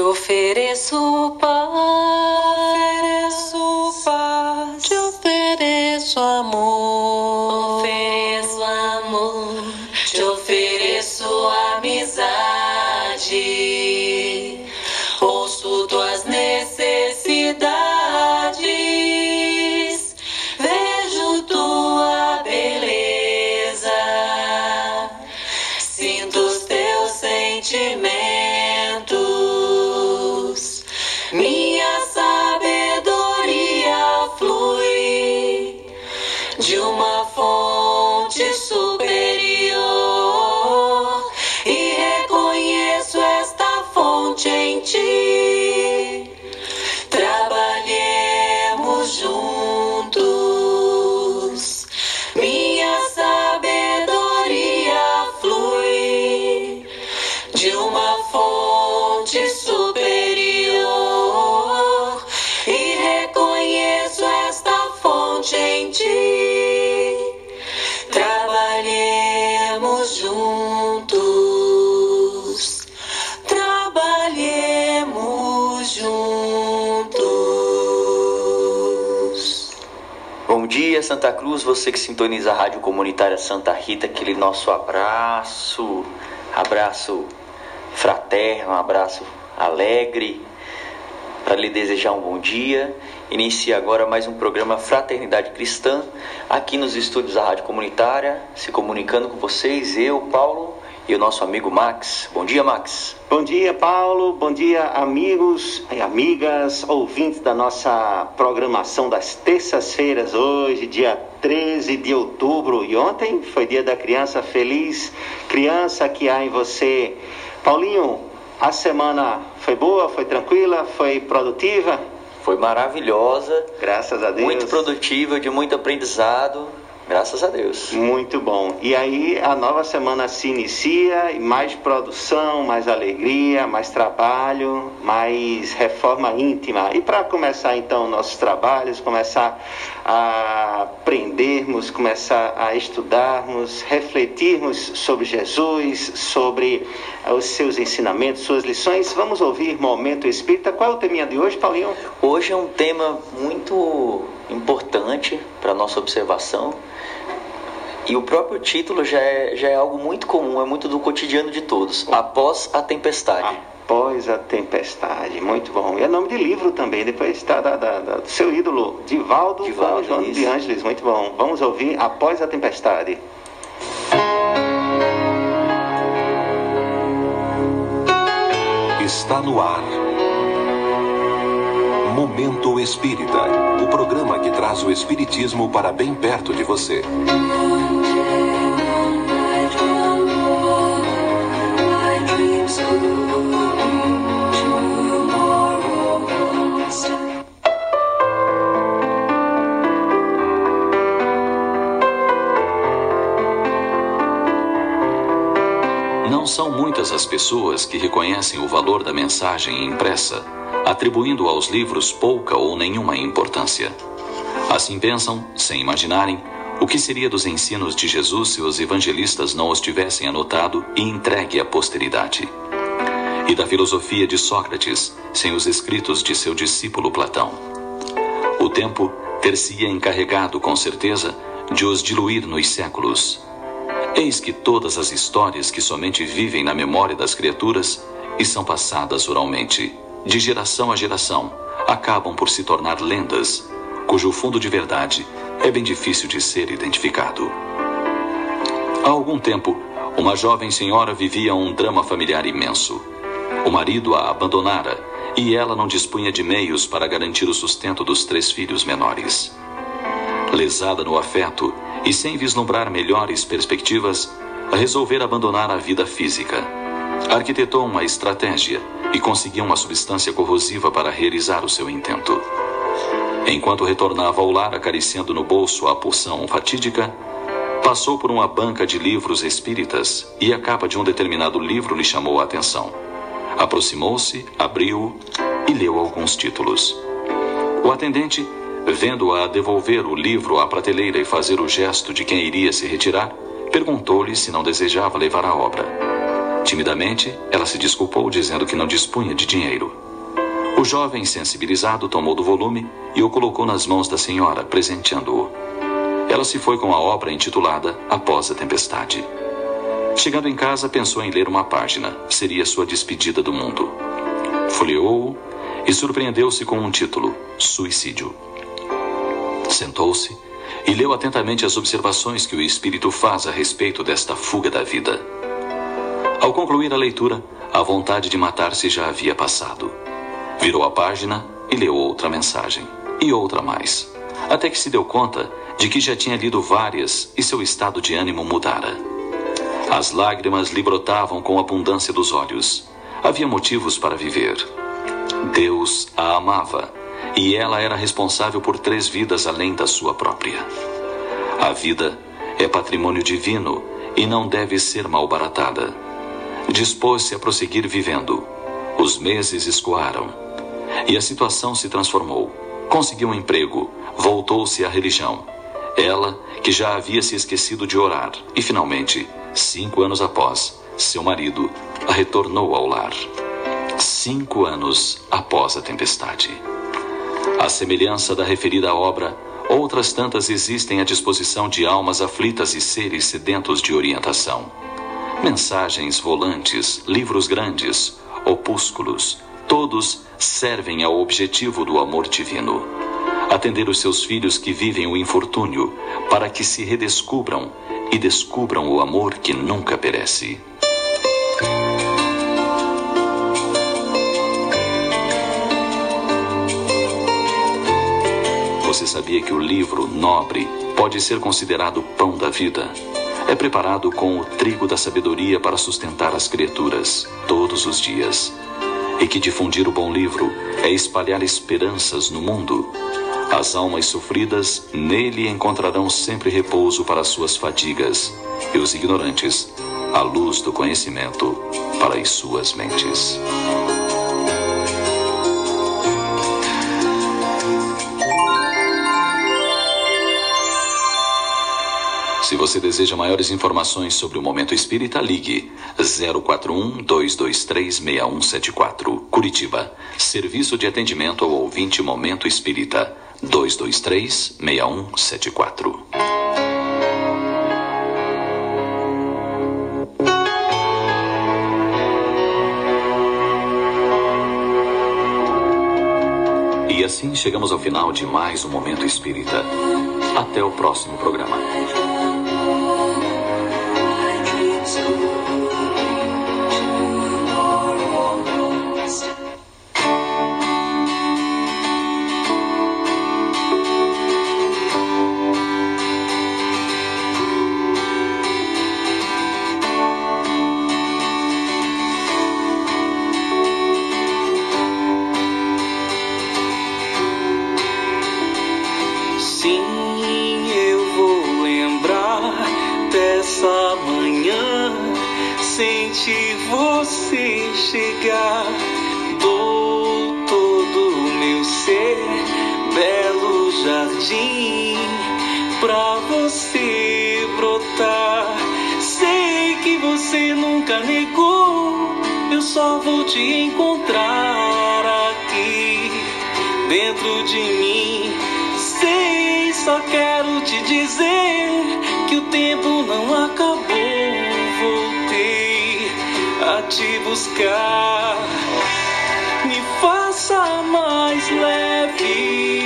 Te ofereço paz, Cruz, você que sintoniza a Rádio Comunitária Santa Rita, aquele nosso abraço, abraço fraterno, abraço alegre, para lhe desejar um bom dia. Inicia agora mais um programa Fraternidade Cristã, aqui nos estúdios da Rádio Comunitária, se comunicando com vocês, eu, Paulo e o nosso amigo Max. Bom dia, Max. Bom dia, Paulo. Bom dia, amigos e amigas, ouvintes da nossa programação das terças-feiras, hoje, dia 13 de outubro. E ontem foi dia da criança feliz, criança que há em você. Paulinho, a semana foi boa, foi tranquila, foi produtiva? Foi maravilhosa, Graças a Deus. muito produtiva, de muito aprendizado, graças a Deus. Muito bom. E aí a nova semana se inicia, e mais produção, mais alegria, mais trabalho, mais reforma íntima. E para começar então nossos trabalhos, começar a aprendermos, começar a estudarmos, refletirmos sobre Jesus, sobre os seus ensinamentos, suas lições, vamos ouvir Momento Espírita. Qual é o teminha de hoje, Paulinho? Hoje é um tema muito importante para nossa observação. E o próprio título já é, já é algo muito comum, é muito do cotidiano de todos. Após a tempestade. Após a tempestade, muito bom. E é nome de livro também, depois está da, da- da- do seu ídolo, Divaldo, Divaldo, João de Ângeles, muito bom. Vamos ouvir Após a Tempestade. Está no ar. Momento Espírita o programa que traz o Espiritismo para bem perto de você. Muitas as pessoas que reconhecem o valor da mensagem impressa, atribuindo aos livros pouca ou nenhuma importância. Assim pensam, sem imaginarem, o que seria dos ensinos de Jesus se os evangelistas não os tivessem anotado e entregue à posteridade. E da filosofia de Sócrates, sem os escritos de seu discípulo Platão. O tempo ter-se-ia encarregado, com certeza, de os diluir nos séculos. Eis que todas as histórias que somente vivem na memória das criaturas e são passadas oralmente, de geração a geração, acabam por se tornar lendas, cujo fundo de verdade é bem difícil de ser identificado. Há algum tempo, uma jovem senhora vivia um drama familiar imenso. O marido a abandonara e ela não dispunha de meios para garantir o sustento dos três filhos menores. Lesada no afeto e sem vislumbrar melhores perspectivas, resolver abandonar a vida física. Arquitetou uma estratégia e conseguiu uma substância corrosiva para realizar o seu intento. Enquanto retornava ao lar acariciando no bolso a porção fatídica, passou por uma banca de livros espíritas e a capa de um determinado livro lhe chamou a atenção. Aproximou-se, abriu e leu alguns títulos. O atendente, vendo-a devolver o livro à prateleira e fazer o gesto de quem iria se retirar, perguntou-lhe se não desejava levar a obra. Timidamente, ela se desculpou dizendo que não dispunha de dinheiro. O jovem, sensibilizado, tomou do volume e o colocou nas mãos da senhora, presenteando-o. Ela se foi com a obra intitulada Após a Tempestade. Chegando em casa, pensou em ler uma página. Seria sua despedida do mundo. Folheou-o e surpreendeu-se com um título: Suicídio. Sentou-se e leu atentamente as observações que o espírito faz a respeito desta fuga da vida. Ao concluir a leitura, a vontade de matar-se já havia passado. Virou a página e leu outra mensagem, e outra mais, até que se deu conta de que já tinha lido várias e seu estado de ânimo mudara. As lágrimas lhe brotavam com abundância dos olhos. Havia motivos para viver. Deus a amava e ela era responsável por três vidas além da sua própria. A vida é patrimônio divino e não deve ser malbaratada. Dispôs-se a prosseguir vivendo. Os meses escoaram e a situação se transformou. Conseguiu um emprego, voltou-se à religião. Ela, que já havia se esquecido de orar, e finalmente, cinco anos após, seu marido a retornou ao lar. Cinco anos após a tempestade. À semelhança da referida obra, outras tantas existem à disposição de almas aflitas e seres sedentos de orientação. Mensagens volantes, livros grandes, opúsculos, todos servem ao objetivo do amor divino. Atender os seus filhos que vivem o infortúnio, para que se redescubram e descubram o amor que nunca perece. Você sabia que o livro nobre pode ser considerado pão da vida? É preparado com o trigo da sabedoria para sustentar as criaturas todos os dias. E que difundir o bom livro é espalhar esperanças no mundo. As almas sofridas nele encontrarão sempre repouso para suas fadigas, e os ignorantes, a luz do conhecimento para as suas mentes. Se você deseja maiores informações sobre o Momento Espírita, ligue 041 223 6174. Curitiba. Serviço de atendimento ao ouvinte Momento Espírita. 223 6174. E assim chegamos ao final de mais um Momento Espírita. Até o próximo programa. Jardim, pra você brotar. Sei que você nunca negou. Eu só vou te encontrar aqui dentro de mim. Sei, só quero te dizer que o tempo não acabou. Voltei a te buscar. Me faça mais leve.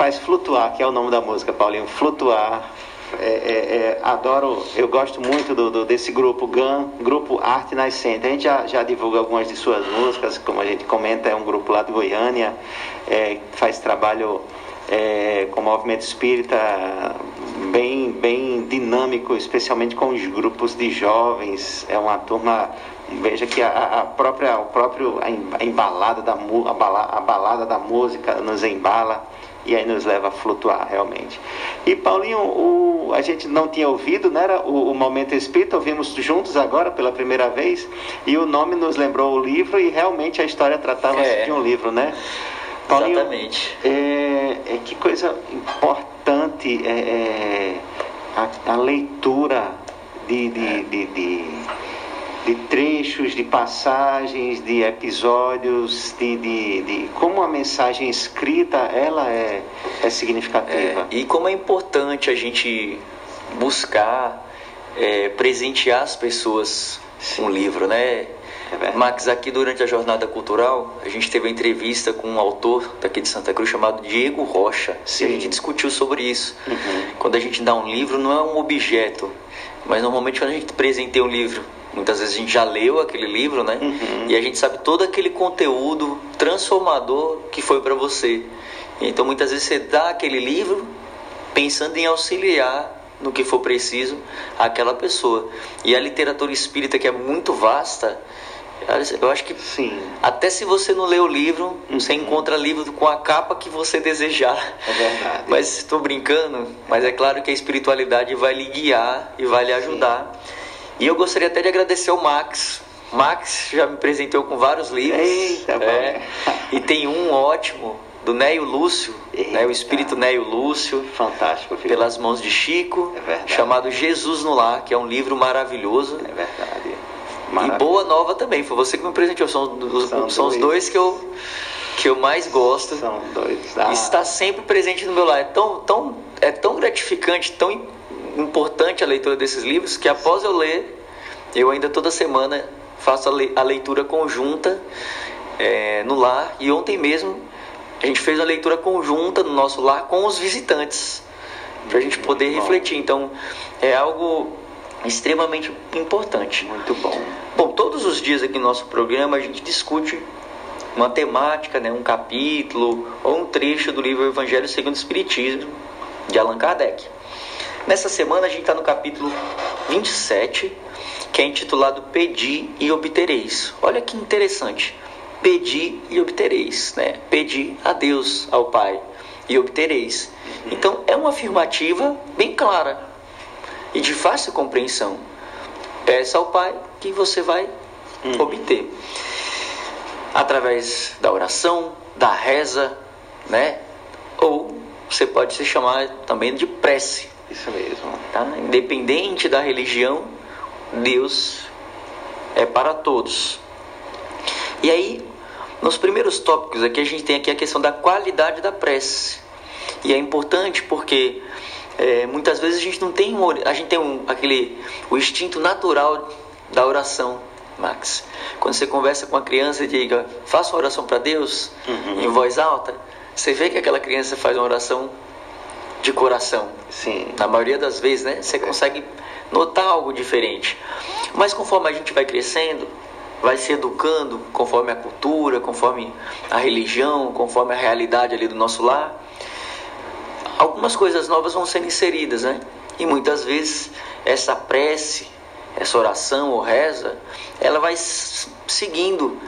Faz flutuar, que é o nome da música, Paulinho. Flutuar. É, é, é, adoro, eu gosto muito do, do- desse grupo GAN, Grupo Arte Nascente. A gente já, já divulga algumas de suas músicas, como a gente comenta, é um grupo lá de Goiânia, é, faz trabalho é, com movimento espírita bem, bem dinâmico, especialmente com os grupos de jovens. É uma turma Veja que a, a própria, o próprio, a em- a embalada da, a, bala- a balada da música nos embala e aí nos leva a flutuar realmente. E Paulinho, o, a gente não tinha ouvido, né? Era o, o Momento Espírita, ouvimos juntos agora pela primeira vez e o nome nos lembrou o livro e realmente a história tratava-se É. de um livro, né? Exatamente. É, é que coisa importante é, é, a, a leitura de, de, de, de, de trechos, de passagens, de episódios, de, de, de como a mensagem escrita ela é, é significativa. É, e como é importante a gente buscar é, presentear as pessoas com um livro, né? É. Max, aqui durante a jornada cultural, a gente teve uma entrevista com um autor daqui de Santa Cruz chamado Diego Rocha. Sim. E a gente discutiu sobre isso. Uhum. Quando a gente dá um livro, não é um objeto, mas normalmente quando a gente presenteia um livro, muitas vezes a gente já leu aquele livro, né? Uhum. E a gente sabe todo aquele conteúdo transformador que foi para você. Então muitas vezes você dá aquele livro pensando em auxiliar no que for preciso aquela pessoa. E a literatura espírita, que é muito vasta, eu acho que Sim. até se você não lê o livro, você encontra livro com a capa que você desejar. É verdade. Mas estou brincando, mas é claro que a espiritualidade vai lhe guiar e vai lhe ajudar. E eu gostaria até de agradecer ao Max. Max já me presenteou com vários livros. Eita, é, e tem um ótimo do Neio Lúcio, né, o espírito Neio Lúcio, Fantástico, filho. pelas mãos de Chico, É chamado Jesus no Lar, que é um livro maravilhoso. É verdade. E Maravilha. Boa Nova também, foi você que me presenteou. São, os, São são os dois. dois que eu, que eu mais gosto. São dois. Ah, E está sempre presente no meu lar. É tão, tão, é tão gratificante, tão im- importante a leitura desses livros, que após eu ler, eu ainda toda semana faço a, le- a leitura conjunta é, no lar. E ontem mesmo a gente fez uma leitura conjunta no nosso lar com os visitantes, para a gente poder bom. refletir. Então, é algo extremamente importante. Muito bom. Bom, todos os dias aqui no nosso programa a gente discute uma temática, né, um capítulo ou um trecho do livro Evangelho segundo o Espiritismo de Allan Kardec. Nessa semana a gente está no capítulo 27, que é intitulado Pedi e Obtereis. Olha que interessante. Pedi e obtereis, né? Pedi a Deus, ao Pai, e obtereis. Então é uma afirmativa bem clara e de fácil compreensão. Peça ao Pai que você vai obter. Através da oração, da reza, né? Ou você pode se chamar também de prece, Isso mesmo. tá? Independente da religião, Deus é para todos. E aí, nos primeiros tópicos aqui, a gente tem aqui a questão da qualidade da prece. E é importante porque é, muitas vezes a gente não tem um, a gente tem um, aquele o instinto natural da oração, Max. Quando você conversa com uma criança e diga, faça uma oração para Deus Uhum. em voz alta, você vê que aquela criança faz uma oração de coração. Sim. Na maioria das vezes, né? Você consegue notar algo diferente. Mas conforme a gente vai crescendo, vai se educando, conforme a cultura, conforme a religião, conforme a realidade ali do nosso lar, algumas coisas novas vão sendo inseridas, né? E muitas vezes essa prece, essa oração ou reza, ela vai seguindo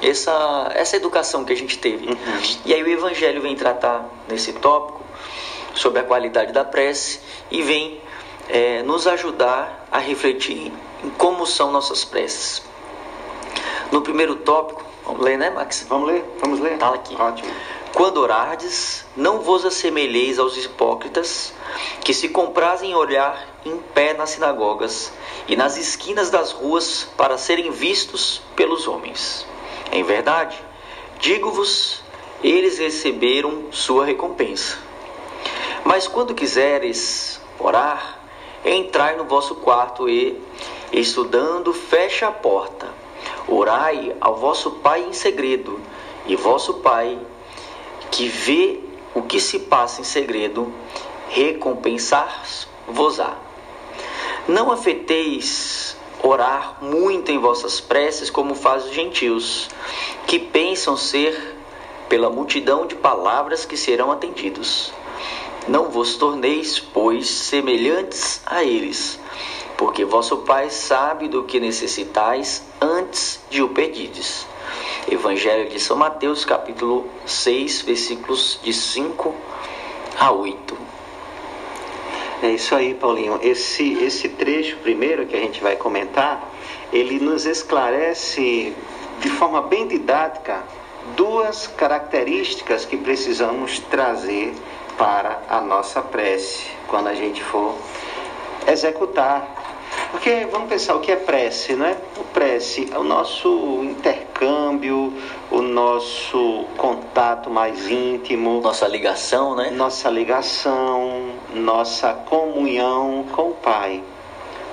essa, essa educação que a gente teve. E aí o Evangelho vem tratar nesse tópico sobre a qualidade da prece e vem eh, nos ajudar a refletir em como são nossas preces. No primeiro tópico, vamos ler, né, Max? Vamos ler? Vamos ler? Tá aqui. Ótimo. Quando orardes, não vos assemelheis aos hipócritas, que se comprazem em olhar em pé nas sinagogas e nas esquinas das ruas para serem vistos pelos homens. Em verdade, digo-vos, eles receberam sua recompensa. Mas quando quiseres orar, entrai no vosso quarto e, estudando, fecha a porta. Orai ao vosso Pai em segredo, e vosso Pai, que vê o que se passa em segredo, recompensar-vos-á. Não afeteis orar muito em vossas preces como fazem os gentios, que pensam ser pela multidão de palavras que serão atendidos. Não vos torneis, pois, semelhantes a eles, porque vosso Pai sabe do que necessitais antes de o pedides. Evangelho de São Mateus, capítulo 6, versículos de 5 a 8. É isso aí, Paulinho. Esse, esse trecho primeiro que a gente vai comentar, ele nos esclarece de forma bem didática duas características que precisamos trazer para a nossa prece quando a gente for executar. Porque vamos pensar o que é prece, não é? O prece é o nosso intercâmbio, o nosso contato mais íntimo, Nossa ligação, né? nossa ligação, nossa comunhão com o Pai,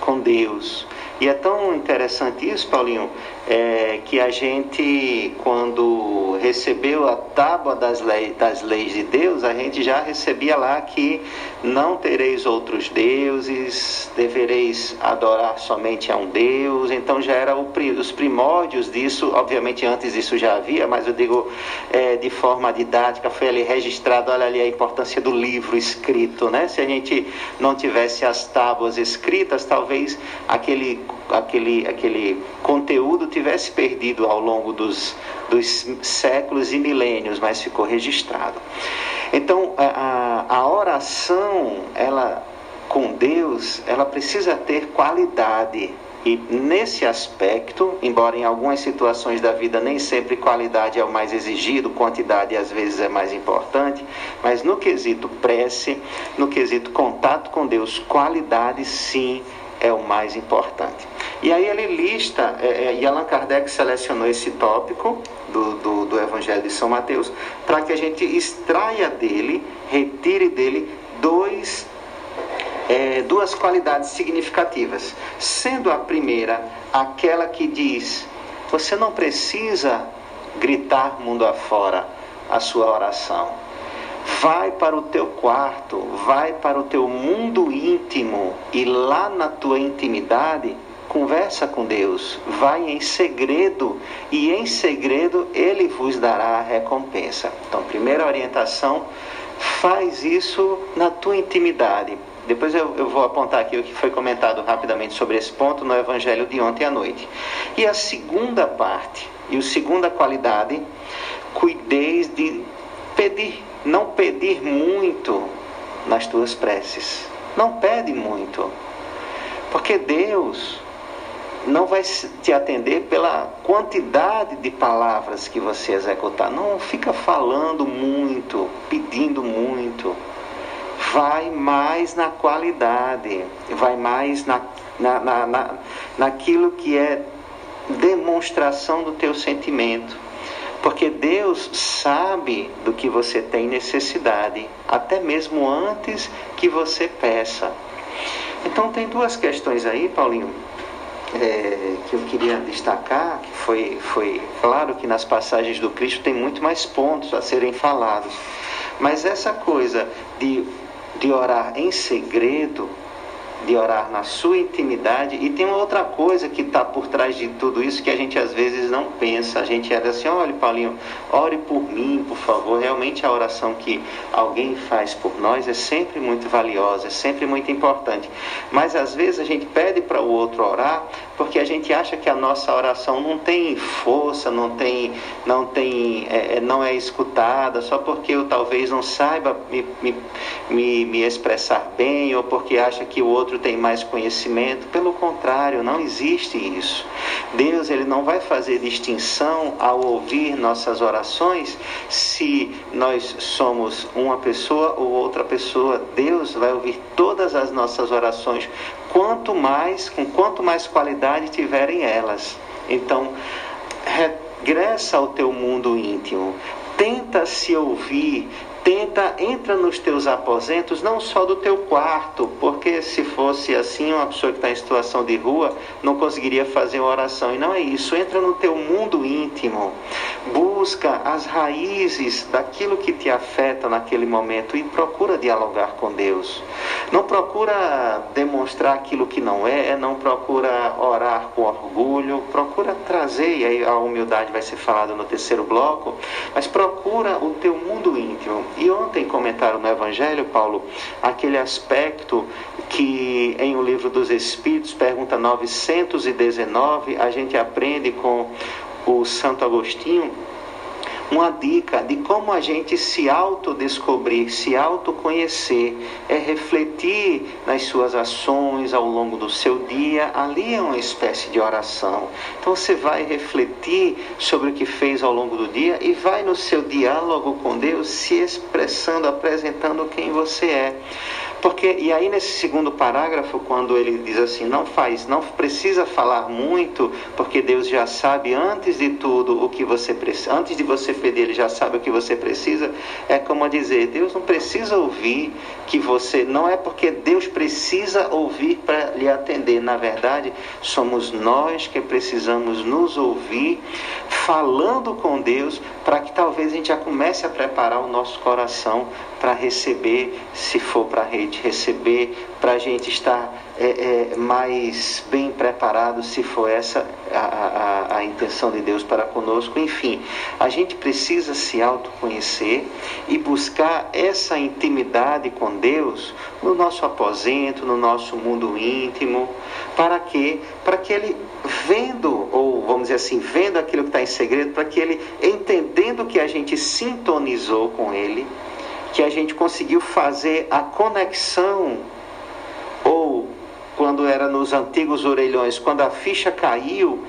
com Deus. E é tão interessante isso, Paulinho, é, que a gente, quando recebeu a tábua das leis, das leis de Deus, a gente já recebia lá que não tereis outros deuses, devereis adorar somente a um Deus. Então já era o, os primórdios disso. Obviamente antes isso já havia, mas eu digo é, de forma didática, foi ali registrado. Olha ali a importância do livro escrito, né? Se a gente não tivesse as tábuas escritas, talvez aquele aquele, aquele conteúdo tivesse perdido ao longo dos, dos séculos e milênios, mas ficou registrado. Então, a, a oração, ela com Deus, ela precisa ter qualidade. E nesse aspecto, embora em algumas situações da vida nem sempre qualidade é o mais exigido, quantidade às vezes é mais importante, mas no quesito prece, no quesito contato com Deus, qualidade sim é o mais importante. E aí ele lista, é, é, e Allan Kardec selecionou esse tópico do, do, do Evangelho de São Mateus, para que a gente extraia dele, retire dele dois, é, duas qualidades significativas. Sendo a primeira aquela que diz: você não precisa gritar mundo afora a sua oração Vai para o teu quarto, vai para o teu mundo íntimo e lá na tua intimidade conversa com Deus, vai em segredo e em segredo ele vos dará a recompensa. Então, primeira orientação, faz isso na tua intimidade. Depois eu, eu, vou apontar aqui o que foi comentado rapidamente sobre esse ponto no Evangelho de ontem à noite. E a segunda parte, e a segunda qualidade, cuideis de pedir não pedir muito nas tuas preces. Não pede muito. Porque Deus não vai te atender pela quantidade de palavras que você executar. Não fica falando muito, pedindo muito. Vai mais na qualidade, vai mais na, na, na, na naquilo que é demonstração do teu sentimento. Porque Deus sabe do que você tem necessidade, até mesmo antes que você peça. Então tem duas questões aí, Paulinho, é, que eu queria destacar, que foi, foi claro que nas passagens do Cristo tem muito mais pontos a serem falados. Mas essa coisa de, de orar em segredo, de orar na sua intimidade. E tem uma outra coisa que está por trás de tudo isso que a gente às vezes não pensa. A gente era assim: olha, Paulinho, ore por mim, por favor. Realmente a oração que alguém faz por nós é sempre muito valiosa, é sempre muito importante. Mas às vezes a gente pede para o outro orar porque a gente acha que a nossa oração não tem força, não tem, não tem, é, é não é escutada, só porque eu talvez não saiba me, me, me, me expressar bem ou porque acha que o outro tem mais conhecimento. Pelo contrário, não existe isso. Deus ele não vai fazer distinção ao ouvir nossas orações se nós somos uma pessoa ou outra pessoa. Deus vai ouvir todas as nossas orações, quanto mais, com quanto mais qualidade tiverem elas. Então, regressa ao teu mundo íntimo. Tenta se ouvir, tenta, entra nos teus aposentos, não só do teu quarto, porque se fosse assim, uma pessoa que está em situação de rua não conseguiria fazer uma oração. E não é isso, entra no teu mundo íntimo, busca as raízes daquilo que te afeta naquele momento e procura dialogar com Deus. Não procura demonstrar aquilo que não é, não procura orar com orgulho, procura trazer, e aí a humildade vai ser falada no terceiro bloco, mas procura o teu mundo íntimo. E ontem comentaram no Evangelho, Paulo, aquele aspecto que em o livro dos Espíritos, pergunta 919, a gente aprende com o Santo Agostinho uma dica de como a gente se autodescobrir, se autoconhecer, é refletir nas suas ações ao longo do seu dia. Ali é uma espécie de oração. Então você vai refletir sobre o que fez ao longo do dia e vai no seu diálogo com Deus se expressando, apresentando quem você é. Porque, e aí nesse segundo parágrafo, quando ele diz assim, não faz, não precisa falar muito, porque Deus já sabe antes de tudo o que você precisa, antes de você pedir, ele já sabe o que você precisa, é como dizer, Deus não precisa ouvir que você, não é porque Deus precisa ouvir para lhe atender, na verdade, somos nós que precisamos nos ouvir falando com Deus, para que talvez a gente já comece a preparar o nosso coração para receber, se for para a rede, receber, para a gente estar é, é, mais bem preparado, se for essa a, a, a intenção de Deus para conosco. Enfim, a gente precisa se autoconhecer e buscar essa intimidade com Deus no nosso aposento, no nosso mundo íntimo, para que, para que Ele vendo, ou vamos dizer assim, vendo aquilo que está em segredo, para que Ele, entendendo que a gente sintonizou com Ele, que a gente conseguiu fazer a conexão, ou quando era nos antigos orelhões, quando a ficha caiu,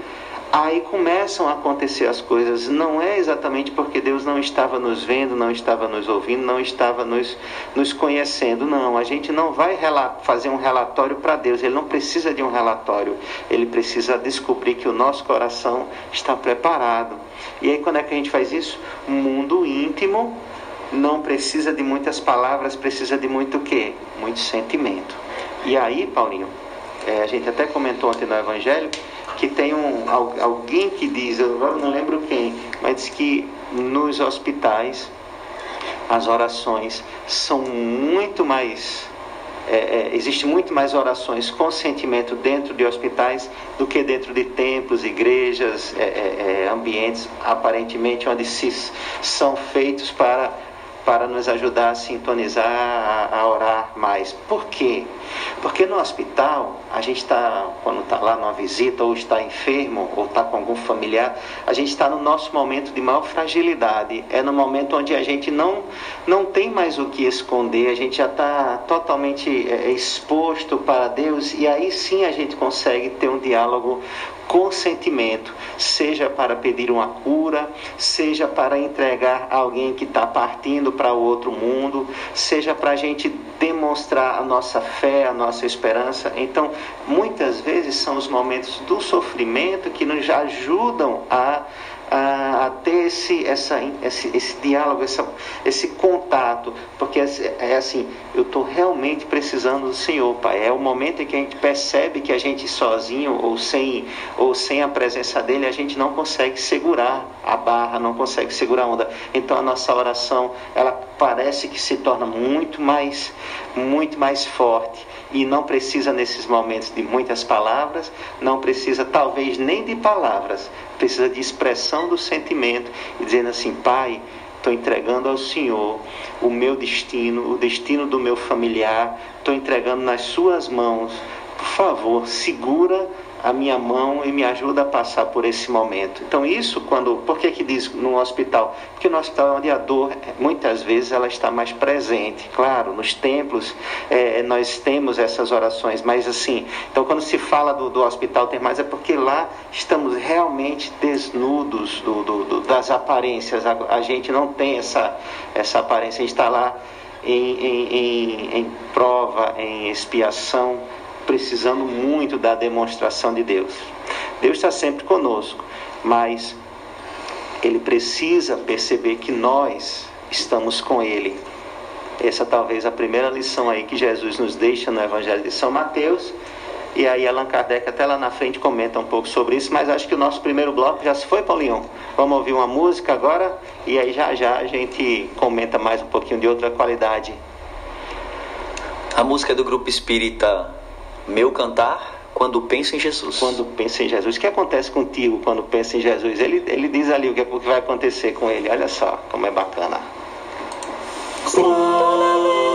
aí começam a acontecer as coisas. Não é exatamente porque Deus não estava nos vendo, não estava nos ouvindo, não estava nos, nos conhecendo. Não, a gente não vai fazer um relatório para Deus. Ele não precisa de um relatório. Ele precisa descobrir que o nosso coração está preparado. E aí, quando é que a gente faz isso? Mundo íntimo não precisa de muitas palavras, precisa de muito o quê? Muito sentimento. E aí, Paulinho, é, a gente até comentou ontem no Evangelho que tem um, alguém que diz, eu não lembro quem, mas diz que nos hospitais as orações são muito mais. É, é, existe muito mais orações com sentimento dentro de hospitais do que dentro de templos, igrejas, é, é, é ambientes aparentemente onde se, são feitos para para nos ajudar a sintonizar, a, a orar mais. Por quê? Porque no hospital, a gente está, quando está lá numa visita, ou está enfermo, ou está com algum familiar, a gente está no nosso momento de maior fragilidade. É no momento onde a gente não, não tem mais o que esconder, a gente já está totalmente é, exposto para Deus, e aí sim a gente consegue ter um diálogo consentimento, seja para pedir uma cura, seja para entregar alguém que está partindo para o outro mundo, seja para a gente demonstrar a nossa fé, a nossa esperança. Então, muitas vezes são os momentos do sofrimento que nos ajudam a a, ter esse, essa, esse, esse diálogo, essa, esse contato, porque é, é assim, eu estou realmente precisando do Senhor, Pai. É o momento em que a gente percebe que a gente sozinho ou sem, ou sem a presença dele, a gente não consegue segurar a barra, não consegue segurar a onda. Então a nossa oração, ela parece que se torna muito mais, muito mais forte e não precisa nesses momentos de muitas palavras, não precisa talvez nem de palavras, precisa de expressão do sentimento e dizendo assim, Pai, estou entregando ao Senhor o meu destino, o destino do meu familiar, estou entregando nas Suas mãos. Por favor, segura a minha mão e me ajuda a passar por esse momento. Então isso quando, por que que diz no hospital? Porque no hospital é onde a dor muitas vezes ela está mais presente. Claro, nos templos é, nós temos essas orações, mas assim, então quando se fala do, do hospital tem mais é porque lá estamos realmente desnudos do, do, do das aparências. A, a, gente não tem essa essa aparência, a gente está lá em, em, em, em prova, em expiação precisando muito da demonstração de Deus. Deus está sempre conosco, mas ele precisa perceber que nós estamos com ele. Essa talvez a primeira lição aí que Jesus nos deixa no Evangelho de São Mateus. E aí Allan Kardec até lá na frente comenta um pouco sobre isso, mas acho que o nosso primeiro bloco já se foi, Paulinho. Vamos ouvir uma música agora e aí já já a gente comenta mais um pouquinho de outra qualidade. A música é do grupo espírita meu cantar quando penso em Jesus. Quando penso em Jesus. O que acontece contigo quando pensa em Jesus? Ele, ele diz ali o que, o que vai acontecer com ele. Olha só como é bacana. Toda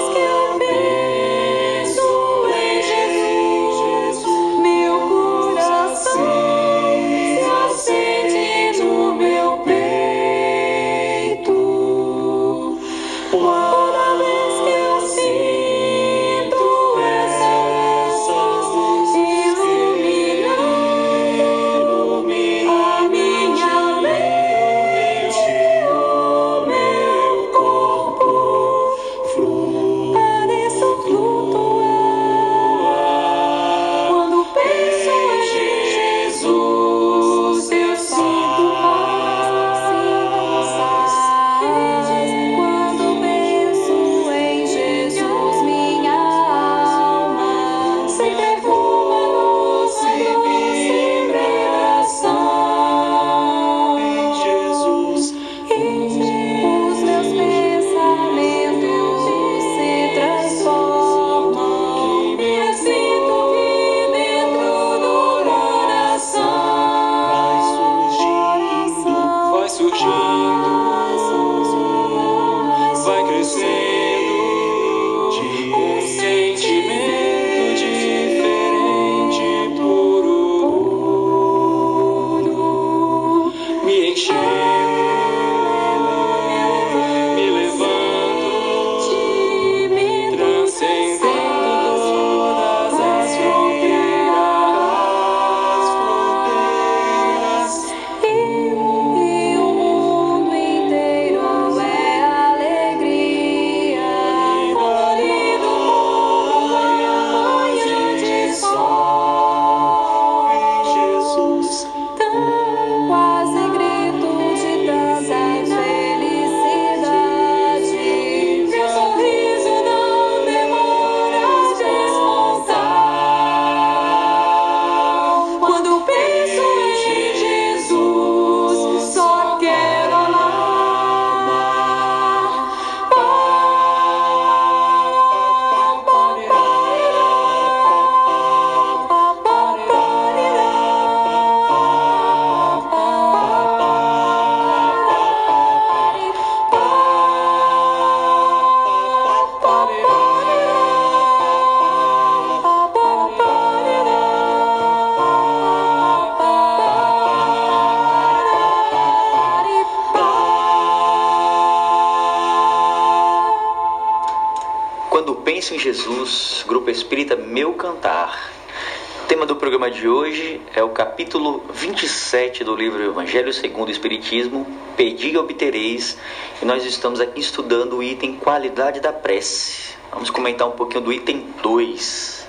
27 do livro Evangelho segundo o Espiritismo, Pedi e obtereis, e nós estamos aqui estudando o item qualidade da prece. Vamos comentar um pouquinho do item 2.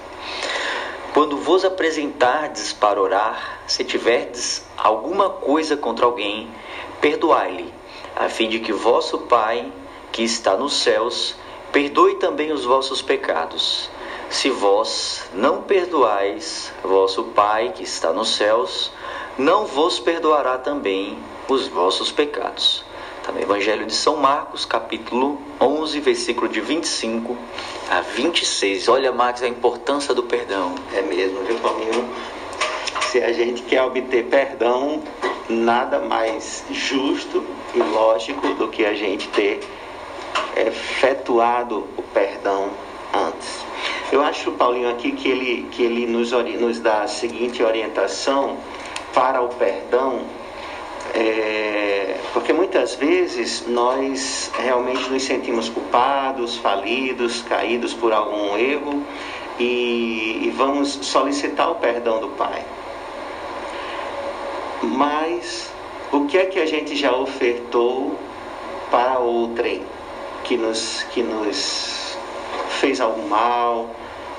Quando vos apresentardes para orar, se tiverdes alguma coisa contra alguém, perdoai-lhe, a fim de que vosso Pai, que está nos céus, perdoe também os vossos pecados. Se vós não perdoais, vosso Pai, que está nos céus, não vos perdoará também os vossos pecados. Também Evangelho de São Marcos, capítulo 11, versículo de 25 a 26. Olha, Marcos, a importância do perdão. É mesmo, viu, Paulinho? Se a gente quer obter perdão, nada mais justo e lógico do que a gente ter efetuado o perdão antes. Eu acho, Paulinho, aqui que ele, que ele nos, nos dá a seguinte orientação para o perdão, é, porque muitas vezes nós realmente nos sentimos culpados, falidos, caídos por algum erro e, e vamos solicitar o perdão do Pai. Mas o que é que a gente já ofertou para outrem que nos, que nos fez algum mal,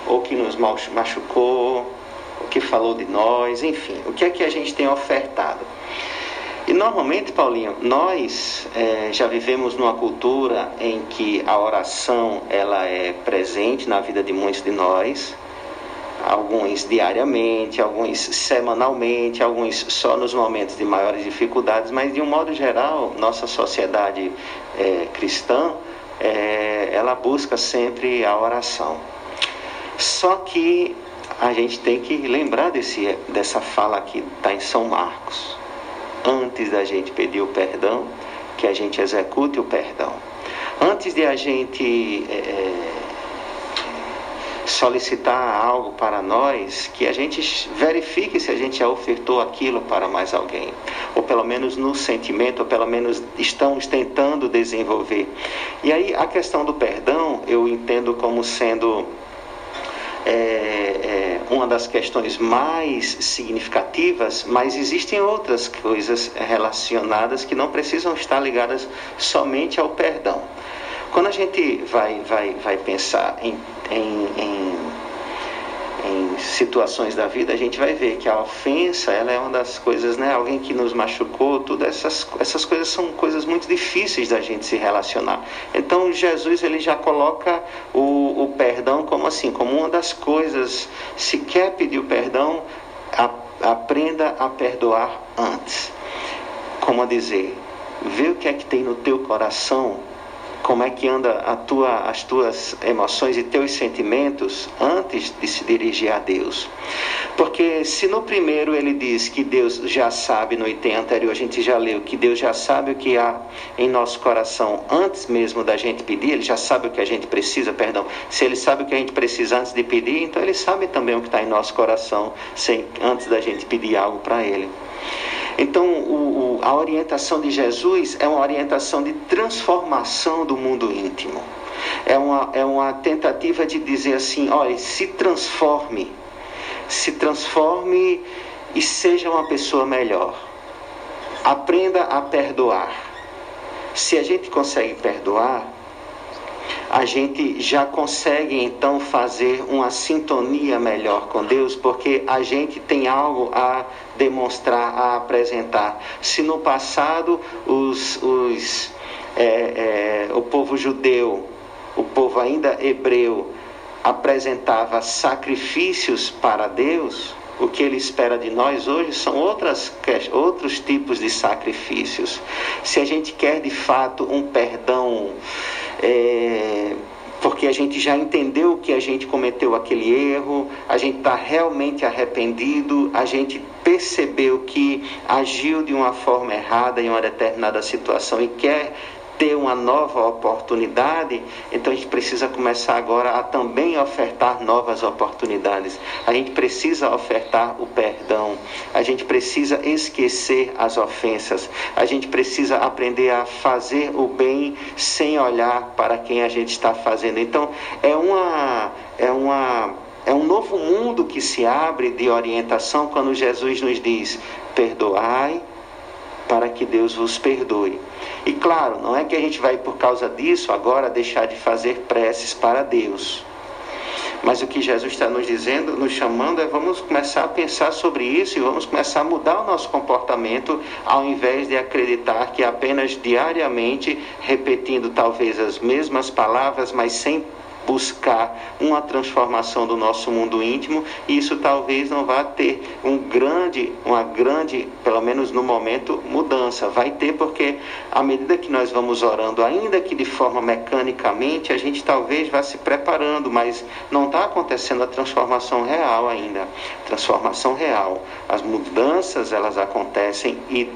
ou que nos machucou, ou que falou de nós, enfim, o que é que a gente tem ofertado? E normalmente, Paulinho, nós eh, já vivemos numa cultura em que a oração ela é presente na vida de muitos de nós, alguns diariamente, alguns semanalmente, alguns só nos momentos de maiores dificuldades, mas de um modo geral, nossa sociedade eh, cristã, eh, ela busca sempre a oração. Só que a gente tem que lembrar desse, dessa fala que está em São Marcos. Antes da gente pedir o perdão, que a gente execute o perdão. Antes de a gente eh, solicitar algo para nós, que a gente verifique se a gente já ofertou aquilo para mais alguém, ou pelo menos no sentimento, ou pelo menos estamos tentando desenvolver. E aí a questão do perdão eu entendo como sendo é, é, uma das questões mais significativas, mas existem outras coisas relacionadas que não precisam estar ligadas somente ao perdão. Quando a gente vai, vai, vai pensar em, em, em, em situações da vida, a gente vai ver que a ofensa ela é uma das coisas, né? Alguém que nos machucou, tudo essas, essas coisas são coisas muito difíceis da gente se relacionar. Então Jesus ele já coloca o, o perdão como assim, como uma das coisas. Se quer pedir o perdão, a, aprenda a perdoar antes. Como a dizer, vê o que é que tem no teu coração como é que anda tua, as tuas emoções e teus sentimentos antes de se dirigir a Deus. Porque se no primeiro ele diz que Deus já sabe, no item anterior a gente já leu que Deus já sabe o que há em nosso coração antes mesmo da gente pedir, ele já sabe o que a gente precisa, perdão. Se ele sabe o que a gente precisa antes de pedir, então ele sabe também o que está em nosso coração sem, antes da gente pedir algo para ele. Então, o, o, a orientação de Jesus é uma orientação de transformação do mundo íntimo. É uma, é uma tentativa de dizer assim: olha, se transforme, se transforme e seja uma pessoa melhor. Aprenda a perdoar. Se a gente consegue perdoar, a gente já consegue então fazer uma sintonia melhor com Deus, porque a gente tem algo a demonstrar, a apresentar. Se no passado os, os, é, é, o povo judeu, o povo ainda hebreu, apresentava sacrifícios para Deus, o que ele espera de nós hoje são outras, outros tipos de sacrifícios. Se a gente quer de fato um perdão, é, porque a gente já entendeu que a gente cometeu aquele erro, a gente está realmente arrependido, a gente percebeu que agiu de uma forma errada em uma determinada situação e quer ter uma nova oportunidade, então a gente precisa começar agora a também ofertar novas oportunidades. A gente precisa ofertar o perdão. A gente precisa esquecer as ofensas. A gente precisa aprender a fazer o bem sem olhar para quem a gente está fazendo. Então, é uma é uma é um novo mundo que se abre de orientação quando Jesus nos diz: perdoai para que Deus vos perdoe. E claro, não é que a gente vai por causa disso agora deixar de fazer preces para Deus. Mas o que Jesus está nos dizendo, nos chamando, é vamos começar a pensar sobre isso e vamos começar a mudar o nosso comportamento, ao invés de acreditar que apenas diariamente, repetindo talvez as mesmas palavras, mas sem buscar uma transformação do nosso mundo íntimo, e isso talvez não vá ter um grande, uma grande, pelo menos no momento, mudança. Vai ter porque à medida que nós vamos orando, ainda que de forma mecanicamente, a gente talvez vá se preparando, mas não está acontecendo a transformação real ainda. Transformação real. As mudanças elas acontecem e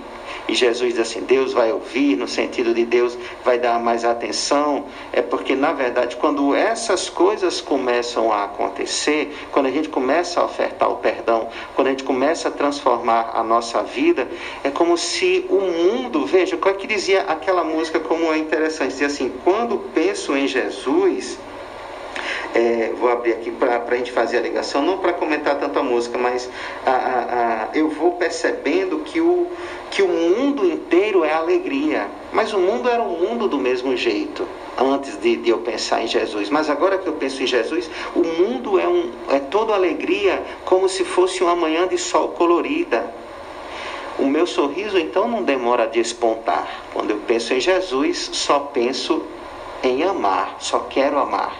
e Jesus diz assim: Deus vai ouvir, no sentido de Deus vai dar mais atenção, é porque, na verdade, quando essas coisas começam a acontecer, quando a gente começa a ofertar o perdão, quando a gente começa a transformar a nossa vida, é como se o mundo, veja, qual é que dizia aquela música, como é interessante, dizia assim: quando penso em Jesus. É, vou abrir aqui para a gente fazer a ligação, não para comentar tanto a música, mas a, a, a, eu vou percebendo que o, que o mundo inteiro é alegria. Mas o mundo era um mundo do mesmo jeito, antes de, de eu pensar em Jesus. Mas agora que eu penso em Jesus, o mundo é, um, é toda alegria, como se fosse uma manhã de sol colorida. O meu sorriso então não demora a despontar. Quando eu penso em Jesus, só penso em amar, só quero amar.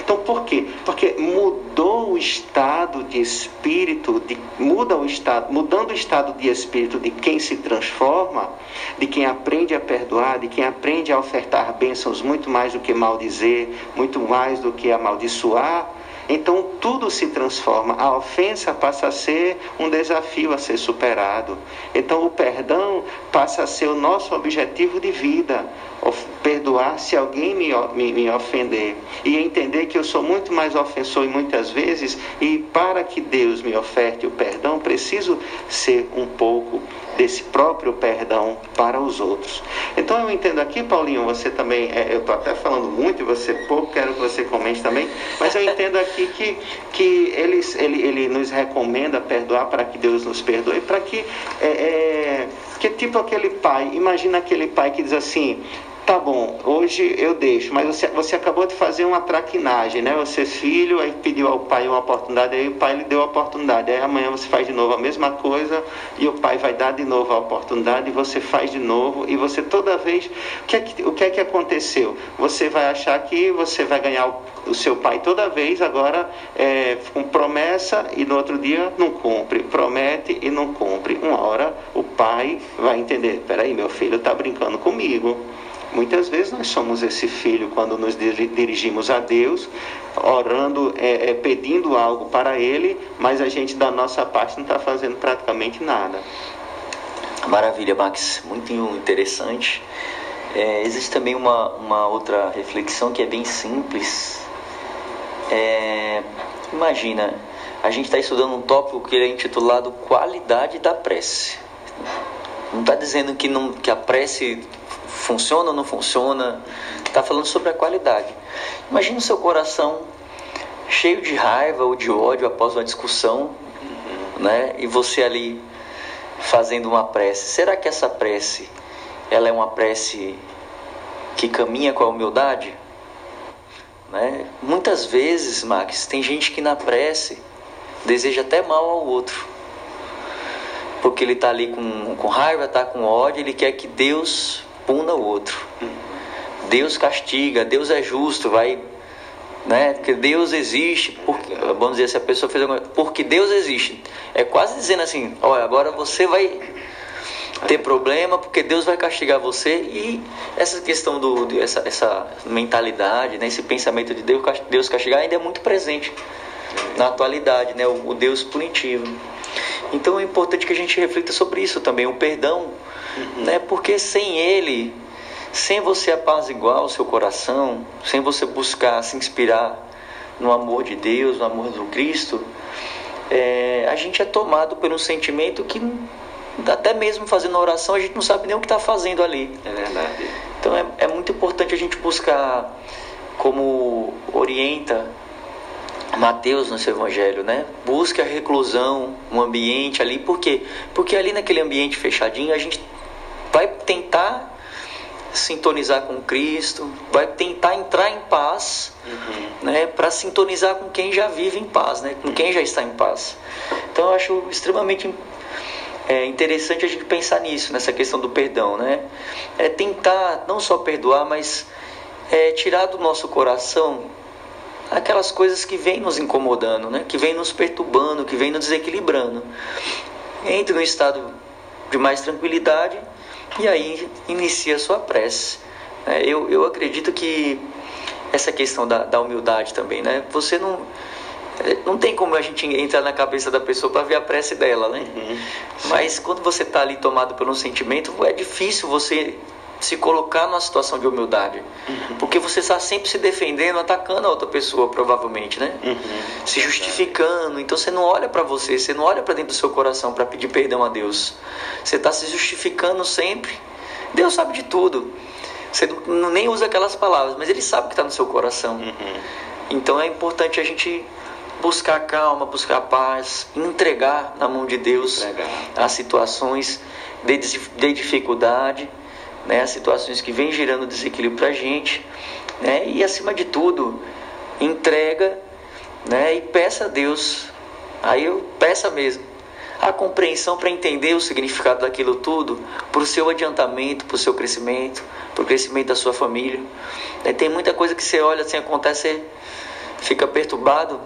Então por quê? Porque mudou o estado de espírito, de, muda o estado, mudando o estado de espírito de quem se transforma, de quem aprende a perdoar, de quem aprende a ofertar bênçãos muito mais do que maldizer, muito mais do que amaldiçoar. Então tudo se transforma. A ofensa passa a ser um desafio a ser superado. Então o perdão passa a ser o nosso objetivo de vida. Perdoar se alguém me, me, me ofender. E entender que eu sou muito mais ofensor e muitas vezes, e para que Deus me oferte o perdão, preciso ser um pouco desse próprio perdão para os outros. Então eu entendo aqui, Paulinho, você também, é, eu estou até falando muito e você pouco, quero que você comente também, mas eu entendo aqui que, que ele, ele, ele nos recomenda perdoar para que Deus nos perdoe, para que, é, é, que tipo aquele pai, imagina aquele pai que diz assim, Tá bom, hoje eu deixo, mas você, você acabou de fazer uma traquinagem, né? Você é filho, aí pediu ao pai uma oportunidade, aí o pai lhe deu a oportunidade. Aí amanhã você faz de novo a mesma coisa e o pai vai dar de novo a oportunidade e você faz de novo e você toda vez. O que é que, o que, é que aconteceu? Você vai achar que você vai ganhar o, o seu pai toda vez, agora é, com promessa e no outro dia não cumpre. Promete e não cumpre. Uma hora o pai vai entender: peraí, meu filho está brincando comigo. Muitas vezes nós somos esse filho quando nos dirigimos a Deus, orando, é, é, pedindo algo para Ele, mas a gente da nossa parte não está fazendo praticamente nada. Maravilha, Max, muito interessante. É, existe também uma, uma outra reflexão que é bem simples. É, imagina, a gente está estudando um tópico que é intitulado Qualidade da Prece. Não está dizendo que, não, que a prece funciona ou não funciona, está falando sobre a qualidade. Imagina o seu coração cheio de raiva ou de ódio após uma discussão, né? E você ali fazendo uma prece. Será que essa prece ela é uma prece que caminha com a humildade? Né? Muitas vezes, Max, tem gente que na prece deseja até mal ao outro. Porque ele está ali com, com raiva, está com ódio, ele quer que Deus puna o outro. Deus castiga, Deus é justo, vai, né? Porque Deus existe, porque, vamos dizer, se a pessoa fez alguma porque Deus existe. É quase dizendo assim, olha, agora você vai ter problema porque Deus vai castigar você e essa questão do essa, essa mentalidade, né, esse pensamento de Deus, Deus castigar ainda é muito presente na atualidade, né, o, o Deus punitivo. Então é importante que a gente reflita sobre isso também, o perdão. Né, porque sem ele sem você apaziguar o seu coração, sem você buscar se inspirar no amor de Deus, no amor do Cristo, é, a gente é tomado por um sentimento que até mesmo fazendo oração a gente não sabe nem o que está fazendo ali. É verdade. Então é, é muito importante a gente buscar, como orienta Mateus no seu evangelho, né? Busque a reclusão, um ambiente ali, por quê? Porque ali naquele ambiente fechadinho a gente vai tentar sintonizar com Cristo, vai tentar entrar em paz, né? Para sintonizar com quem já vive em paz, né? Com quem já está em paz. Então eu acho extremamente é interessante a gente pensar nisso, nessa questão do perdão, né? É tentar não só perdoar, mas é, tirar do nosso coração aquelas coisas que vêm nos incomodando, né? Que vêm nos perturbando, que vêm nos desequilibrando. Entre no estado de mais tranquilidade e aí inicia a sua prece. É, eu, eu acredito que essa questão da, da humildade também, né? Você não é, não tem como a gente entrar na cabeça da pessoa para ver a prece dela, né? Mas quando você está ali tomado por um sentimento, é difícil você se colocar numa situação de humildade, porque você está sempre se defendendo, atacando a outra pessoa, provavelmente, né? Se justificando. Então você não olha para você, você não olha para dentro do seu coração para pedir perdão a Deus. Você está se justificando sempre. Deus sabe de tudo. Você não, nem usa aquelas palavras, mas Ele sabe o que está no seu coração. Então é importante a gente buscar calma, buscar paz, entregar na mão de Deus Entregar. as situações de, de dificuldade, né, situações que vêm gerando desequilíbrio para a gente, né, e acima de tudo, entrega né, e peça a Deus, aí eu peça mesmo, a compreensão para entender o significado daquilo tudo, para o seu adiantamento, para o seu crescimento, para o crescimento da sua família. Né, tem muita coisa que você olha assim, acontece, fica perturbado,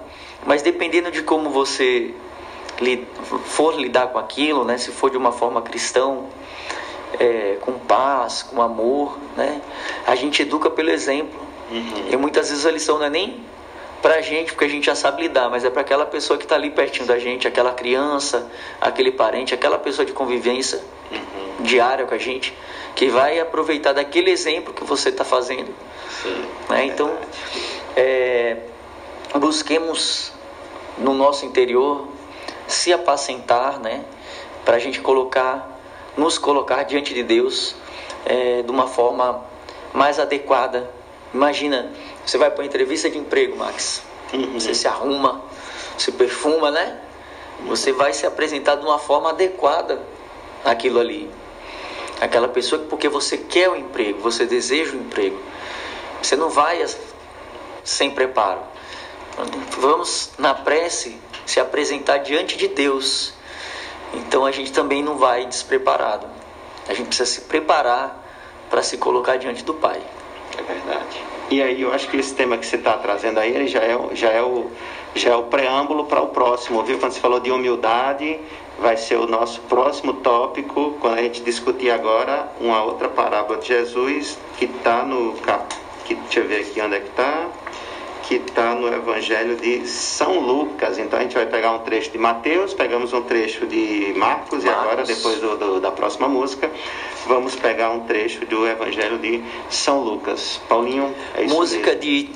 mas dependendo de como você for lidar com aquilo, né, se for de uma forma cristão, é, com paz, com amor, né, a gente educa pelo exemplo. E muitas vezes a lição não é nem pra gente, porque a gente já sabe lidar, mas é para aquela pessoa que está ali pertinho da gente, aquela criança, aquele parente, aquela pessoa de convivência diária com a gente, que vai aproveitar daquele exemplo que você está fazendo. Sim. né? Então, é, busquemos no nosso interior se apacentar, né? Para a gente colocar, nos colocar diante de Deus é, de uma forma mais adequada. Imagina, você vai para uma entrevista de emprego, Max. Você se arruma, se perfuma, né? Você vai se apresentar de uma forma adequada àquilo ali. Aquela pessoa que porque você quer o emprego, você deseja o emprego. Você não vai sem preparo. Vamos na prece se apresentar diante de Deus. Então a gente também não vai despreparado. A gente precisa se preparar para se colocar diante do Pai. É verdade. E aí eu acho que esse tema que você está trazendo aí já é, já é o já é o preâmbulo para o próximo, viu? Quando você falou de humildade, vai ser o nosso próximo tópico quando a gente discutir agora uma outra parábola de Jesus que está no cap... que deixa eu ver aqui onde é que está que está no Evangelho de São Lucas. Então a gente vai pegar um trecho de Mateus, pegamos um trecho de Marcos, e Marcos. agora, depois do- do- da próxima música, vamos pegar um trecho do Evangelho de São Lucas. Paulinho, é isso Música mesmo. de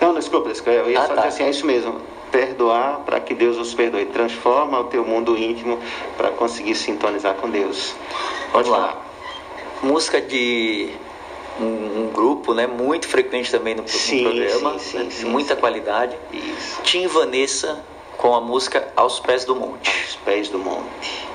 Não, desculpa, eu ia Ah, só tá. dizer assim, é isso mesmo. Perdoar para que Deus os perdoe. Transforma o teu mundo íntimo para conseguir sintonizar com Deus. Pode Vamos lá. música de um, um grupo, né, muito frequente também no, no Sim, programa, sim, né, de sim, muita qualidade. Isso. Tim Vanessa com a música Aos Pés do Monte. Os pés do monte.